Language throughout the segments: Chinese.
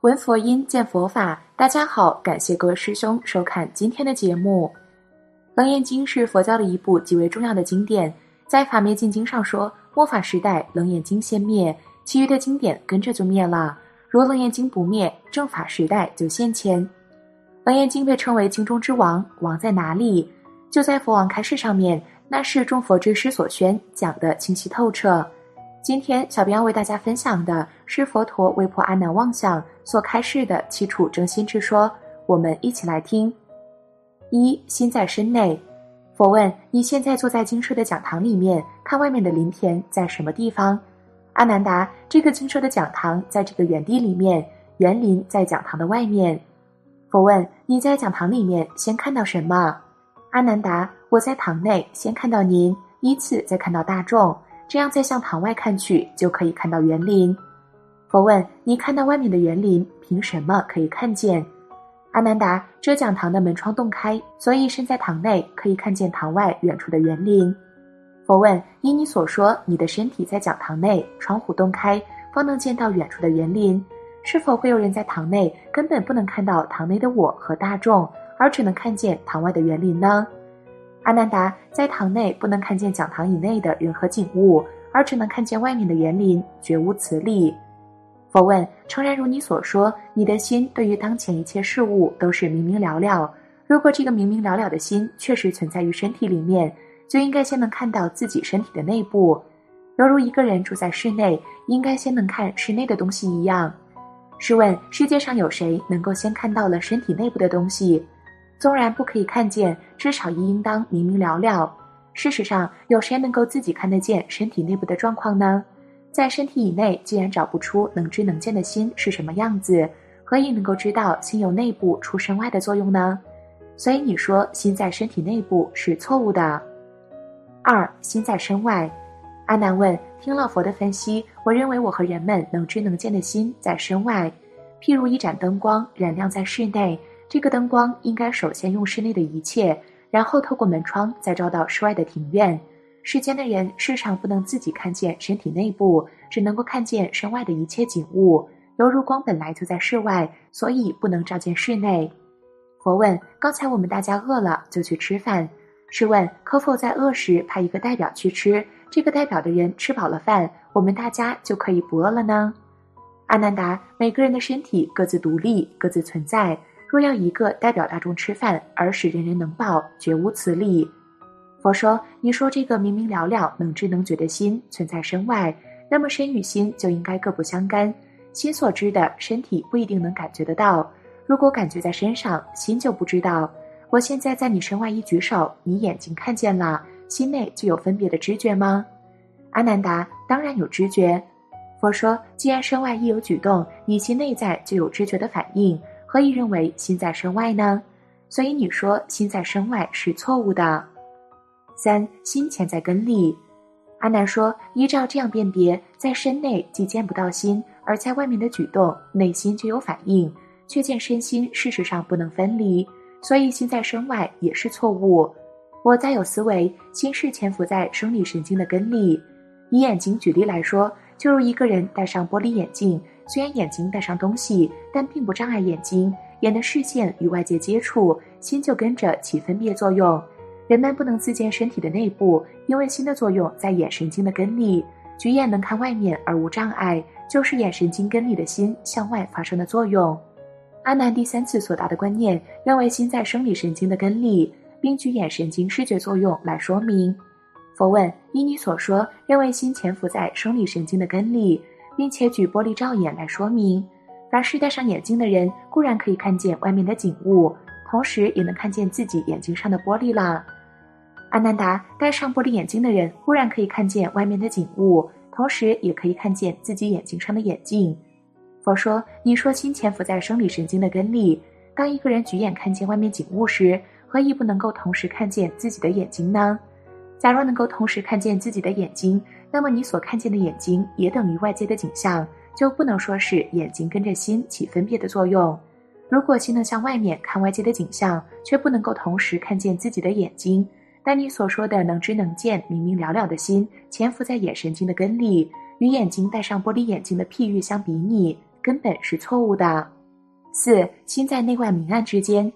闻佛音，见佛法。大家好，感谢各位师兄收看今天的节目。《楞严经》是佛教的一部极为重要的经典，在《法灭尽经》上说，末法时代，《楞严经》先灭，其余的经典跟着就灭了。如《楞严经》不灭，正法时代就现前。《楞严经》被称为经中之王，王在哪里？就在佛王开示上面，那是众佛之师所宣，讲的清晰透彻。今天，小编要为大家分享的是佛陀为破阿难妄想所开示的七处正心之说，我们一起来听。一心在身内，佛问：你现在坐在精舍的讲堂里面，看外面的林田在什么地方？阿难答：这个精舍的讲堂在这个园地里面，园林在讲堂的外面。佛问：你在讲堂里面先看到什么？阿难答：我在堂内先看到您，依次再看到大众。这样再向堂外看去，就可以看到园林。佛问：你看到外面的园林，凭什么可以看见？阿难答：遮讲堂的门窗洞开，所以身在堂内可以看见堂外远处的园林。佛问：依你所说，你的身体在讲堂内，窗户洞开，方能见到远处的园林。是否会有人在堂内根本不能看到堂内的我和大众，而只能看见堂外的园林呢？阿难达在堂内不能看见讲堂以内的人和景物，而只能看见外面的园林，绝无此理。佛问：诚然如你所说，你的心对于当前一切事物都是明明了了。如果这个明明了了的心确实存在于身体里面，就应该先能看到自己身体的内部，犹如一个人住在室内，应该先能看室内的东西一样。试问世界上有谁能够先看到了身体内部的东西？纵然不可以看见，至少也应当明明了了。事实上，有谁能够自己看得见身体内部的状况呢？在身体以内，既然找不出能知能见的心是什么样子，何以能够知道心由内部出身外的作用呢？所以你说心在身体内部是错误的。二心在身外。阿难问：听了佛的分析，我认为我和人们能知能见的心在身外，譬如一盏灯光燃亮在室内。这个灯光应该首先用室内的一切，然后透过门窗再照到室外的庭院。世间的人时常不能自己看见身体内部，只能够看见身外的一切景物，犹如光本来就在室外，所以不能照见室内。佛问：刚才我们大家饿了就去吃饭，试问可否在饿时派一个代表去吃？这个代表的人吃饱了饭，我们大家就可以不饿了呢？阿难达：每个人的身体各自独立，各自存在。若要一个代表大众吃饭，而使人人能报，绝无此理。佛说：“你说这个明明了了、能知能觉的心存在身外，那么身与心就应该各不相干。心所知的身体不一定能感觉得到。如果感觉在身上，心就不知道。我现在在你身外一举手，你眼睛看见了，心内就有分别的知觉吗？”阿难达：“当然有知觉。”佛说：“既然身外一有举动，你心内在就有知觉的反应。”何以认为心在身外呢？所以你说心在身外是错误的。三心潜在根里，阿难说，依照这样辨别，在身内既见不到心，而在外面的举动，内心就有反应，却见身心事实上不能分离，所以心在身外也是错误。我再有思维，心是潜伏在生理神经的根里。以眼睛举例来说，就如一个人戴上玻璃眼镜。虽然眼睛戴上东西，但并不障碍眼睛，眼的视线与外界接触，心就跟着起分别作用。人们不能自见身体的内部，因为心的作用在眼神经的根里，举眼能看外面而无障碍，就是眼神经根里的心向外发生的作用。阿难第三次所答的观念，认为心在生理神经的根里，并举眼神经视觉作用来说明。佛问：依你所说，认为心潜伏在生理神经的根里？并且举玻璃罩眼来说明，凡是戴上眼镜的人固然可以看见外面的景物，同时也能看见自己眼睛上的玻璃啦。阿难达，戴上玻璃眼镜的人固然可以看见外面的景物，同时也可以看见自己眼睛上的眼镜。佛说：你说心潜伏在生理神经的根里，当一个人举眼看见外面景物时，何以不能够同时看见自己的眼睛呢？假若能够同时看见自己的眼睛，那么你所看见的眼睛也等于外界的景象，就不能说是眼睛跟着心起分别的作用。如果心能向外面看外界的景象，却不能够同时看见自己的眼睛，那你所说的能知能见、明明了了的心潜伏在眼神经的根里，与眼睛戴上玻璃眼镜的譬喻相比拟，根本是错误的。四心在内外明暗之间。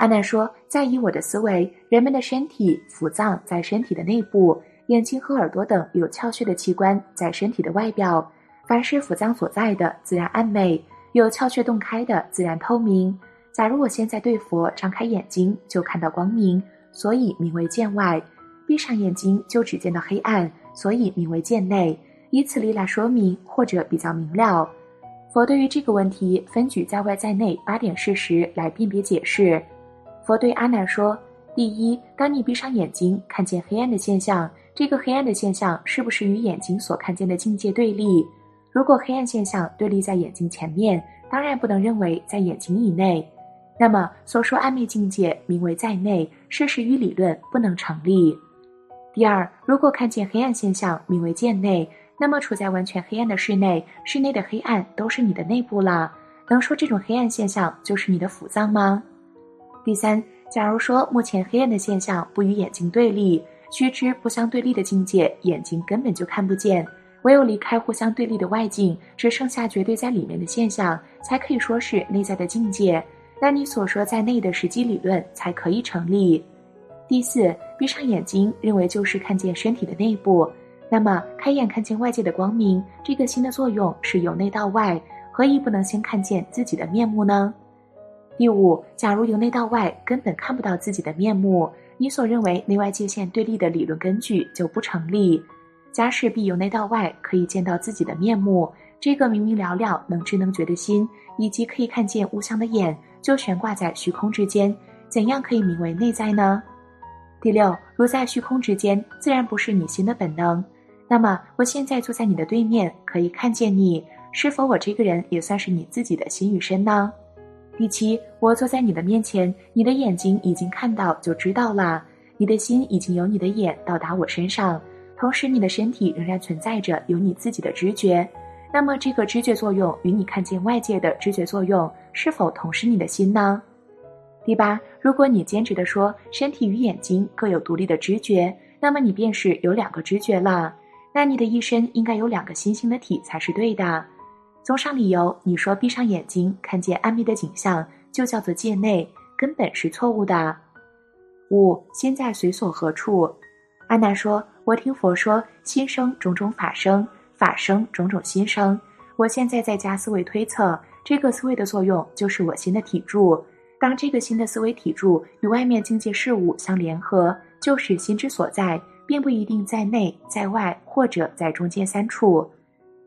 阿难说，在以我的思维，人们的身体腑脏在身体的内部，眼睛和耳朵等有窍穴的器官在身体的外表。凡是腑脏所在的，自然暗昧；有窍穴洞开的，自然透明。假如我现在对佛张开眼睛，就看到光明，所以名为见外；闭上眼睛，就只见到黑暗，所以名为见内。以此例来说明，或者比较明了。佛对于这个问题，分举在外在内八点事实来辨别解释。佛对阿难说：第一，当你闭上眼睛，看见黑暗的现象，这个黑暗的现象是不是与眼睛所看见的境界对立？如果黑暗现象对立在眼睛前面，当然不能认为在眼睛以内。那么所说暗昧境界名为在内，事实与理论不能成立。第二，如果看见黑暗现象名为见内，那么处在完全黑暗的室内，室内的黑暗都是你的内部了。能说这种黑暗现象就是你的腑脏吗？第三，假如说目前黑暗的现象不与眼睛对立，须知不相对立的境界，眼睛根本就看不见。唯有离开互相对立的外境，只剩下绝对在里面的现象，才可以说是内在的境界。那你所说在内的实际理论才可以成立。第四，闭上眼睛，认为就是看见身体的内部。那么开眼看见外界的光明，这个心的作用是由内到外，何以不能先看见自己的面目呢？第五，假如由内到外根本看不到自己的面目，你所认为内外界限对立的理论根据就不成立。假使必由内到外可以见到自己的面目，这个明明了了能知能觉的心，以及可以看见无相的眼。就悬挂在虚空之间，怎样可以名为内在呢？第六，如在虚空之间，自然不是你心的本能。那么，我现在坐在你的对面，可以看见你，是否我这个人也算是你自己的心与身呢？第七，我坐在你的面前，你的眼睛已经看到就知道了，你的心已经由你的眼到达我身上，同时你的身体仍然存在着有你自己的知觉。那么，这个知觉作用与你看见外界的知觉作用。是否同是你的心呢？第八，如果你坚持的说身体与眼睛各有独立的知觉，那么你便是有两个知觉了。那你的一生应该有两个新兴的体才是对的。综上理由，你说闭上眼睛看见暗昧的景象就叫做界内，根本是错误的。五，心在随所何处？阿难说：“我听佛说，心生种种法生，法生种种心生。我现在在家思维推测。”这个思维的作用就是我心的体柱。当这个心的思维体柱与外面境界事物相联合，就是心之所在，并不一定在内、在外或者在中间三处。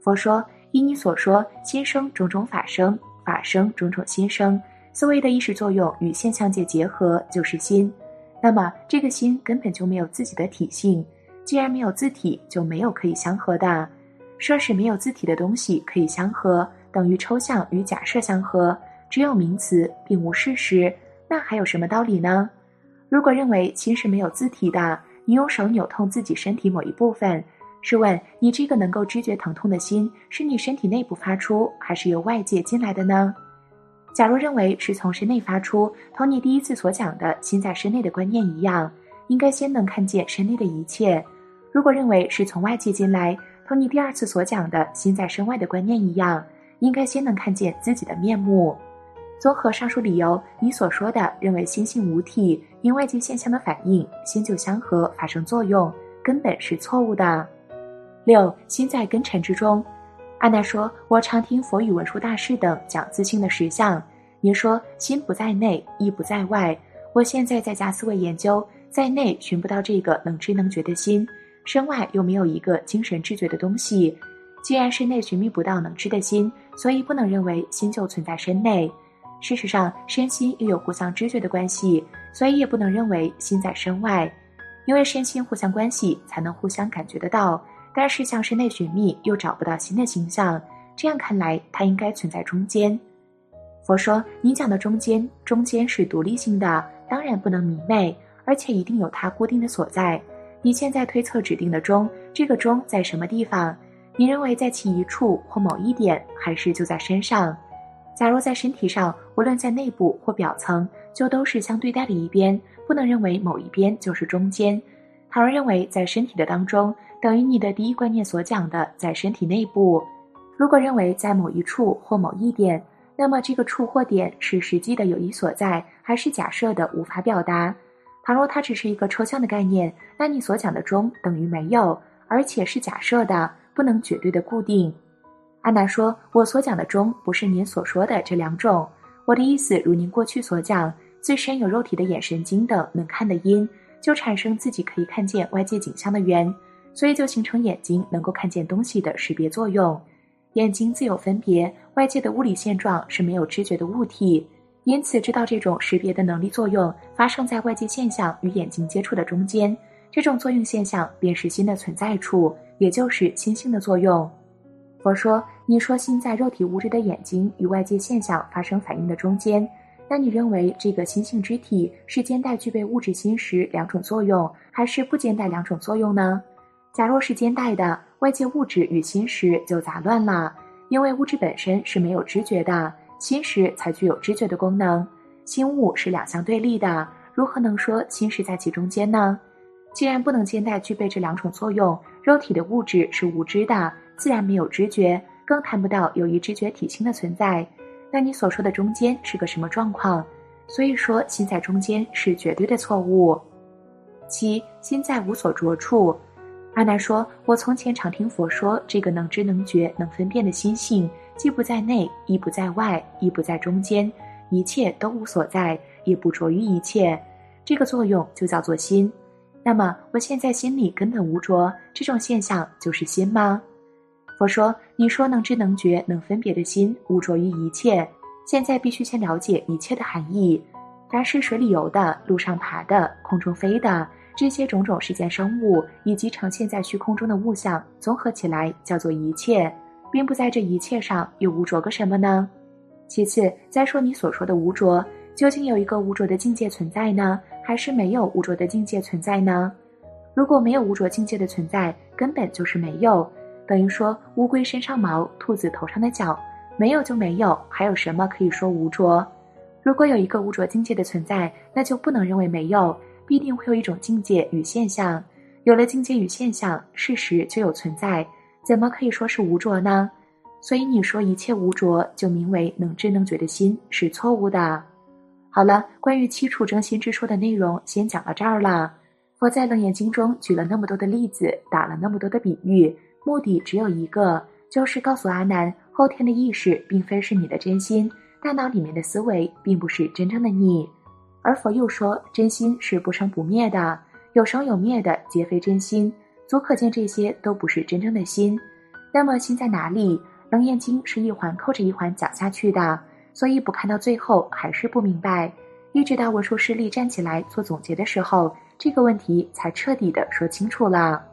佛说：依你所说，心生种种法生，法生种种心生。思维的意识作用与现象界结合，就是心。那么这个心根本就没有自己的体性。既然没有自体，就没有可以相合的。说是没有自体的东西可以相合。等于抽象与假设相合，只有名词，并无事实，那还有什么道理呢？如果认为心是没有自体的，你用手扭痛自己身体某一部分，试问你这个能够知觉疼痛的心，是你身体内部发出，还是由外界进来的呢？假如认为是从身内发出，同你第一次所讲的心在身内的观念一样，应该先能看见身内的一切；如果认为是从外界进来，同你第二次所讲的心在身外的观念一样。应该先能看见自己的面目。综合上述理由，你所说的认为心性无体，因外界现象的反应，心就相合发生作用，根本是错误的。六心在根尘之中。阿难说：“我常听佛语文殊大师等讲自性的实相。您说心不在内，亦不在外。我现在在家思维研究，在内寻不到这个能知能觉的心，身外又没有一个精神知觉的东西。既然是内寻觅不到能知的心。”所以不能认为心就存在身内，事实上身心又有互相知觉的关系，所以也不能认为心在身外，因为身心互相关系才能互相感觉得到。但是向身内寻觅又找不到新的形象，这样看来它应该存在中间。佛说你讲的中间，中间是独立性的，当然不能迷昧，而且一定有它固定的所在。你现在推测指定的中，这个中在什么地方？你认为在其一处或某一点，还是就在身上？假如在身体上，无论在内部或表层，就都是相对待的一边，不能认为某一边就是中间。倘若认为在身体的当中，等于你的第一观念所讲的在身体内部。如果认为在某一处或某一点，那么这个处或点是实际的有一所在，还是假设的无法表达？倘若它只是一个抽象的概念，那你所讲的中等于没有，而且是假设的，不能绝对的固定。阿难说：“我所讲的中不是您所说的这两种。我的意思，如您过去所讲，自身有肉体的眼神经等能看的因，就产生自己可以看见外界景象的缘，所以就形成眼睛能够看见东西的识别作用。眼睛自有分别，外界的物理现状是没有知觉的物体。”因此，知道这种识别的能力作用发生在外界现象与眼睛接触的中间，这种作用现象便是心的存在处，也就是心性的作用。佛说：“你说心在肉体物质的眼睛与外界现象发生反应的中间，那你认为这个心性之体是兼带具备物质心识两种作用，还是不兼带两种作用呢？假若是兼带的，外界物质与心识就杂乱了，因为物质本身是没有知觉的。”心识才具有知觉的功能，心物是两相对立的，如何能说心识在其中间呢？既然不能兼带具备这两种作用，肉体的物质是无知的，自然没有知觉，更谈不到有一知觉体性的存在。那你所说的中间是个什么状况？所以说心在中间是绝对的错误。七心在无所着处。阿难说：“我从前常听佛说，这个能知能觉能分辨的心性。”既不在内，亦不在外，亦不在中间，一切都无所在，也不着于一切。这个作用就叫做心。那么我现在心里根本无着，这种现象就是心吗？佛说：“你说能知能觉能分别的心无着于一切，现在必须先了解一切的含义。凡是水里游的、路上爬的、空中飞的这些种种世间生物，以及呈现在虚空中的物象，综合起来叫做一切。”并不在这一切上又污浊个什么呢？其次，再说你所说的污浊，究竟有一个污浊的境界存在呢，还是没有污浊的境界存在呢？如果没有污浊境界的存在，根本就是没有，等于说乌龟身上毛，兔子头上的角，没有就没有，还有什么可以说污浊？如果有一个污浊境界的存在，那就不能认为没有，必定会有一种境界与现象，有了境界与现象，事实就有存在。怎么可以说是无着呢？所以你说一切无着，就名为能知能觉的心是错误的。好了，关于七处争心之说的内容，先讲到这儿了。佛在楞严经中举了那么多的例子，打了那么多的比喻，目的只有一个，就是告诉阿难，后天的意识并非是你的真心，大脑里面的思维并不是真正的你。而佛又说，真心是不生不灭的，有生有灭的皆非真心。足可见，这些都不是真正的心。那么心在哪里？楞严经是一环扣着一环讲下去的，所以不看到最后还是不明白。一直到文殊师利站起来做总结的时候，这个问题才彻底的说清楚了。